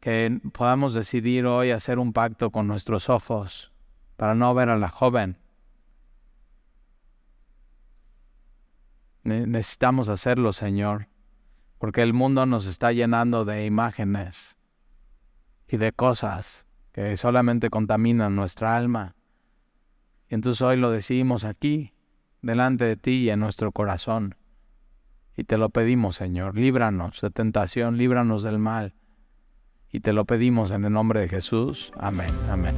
que podamos decidir hoy hacer un pacto con nuestros ojos para no ver a la joven Necesitamos hacerlo, Señor, porque el mundo nos está llenando de imágenes y de cosas que solamente contaminan nuestra alma. Y entonces hoy lo decidimos aquí, delante de ti y en nuestro corazón. Y te lo pedimos, Señor, líbranos de tentación, líbranos del mal. Y te lo pedimos en el nombre de Jesús. Amén, amén.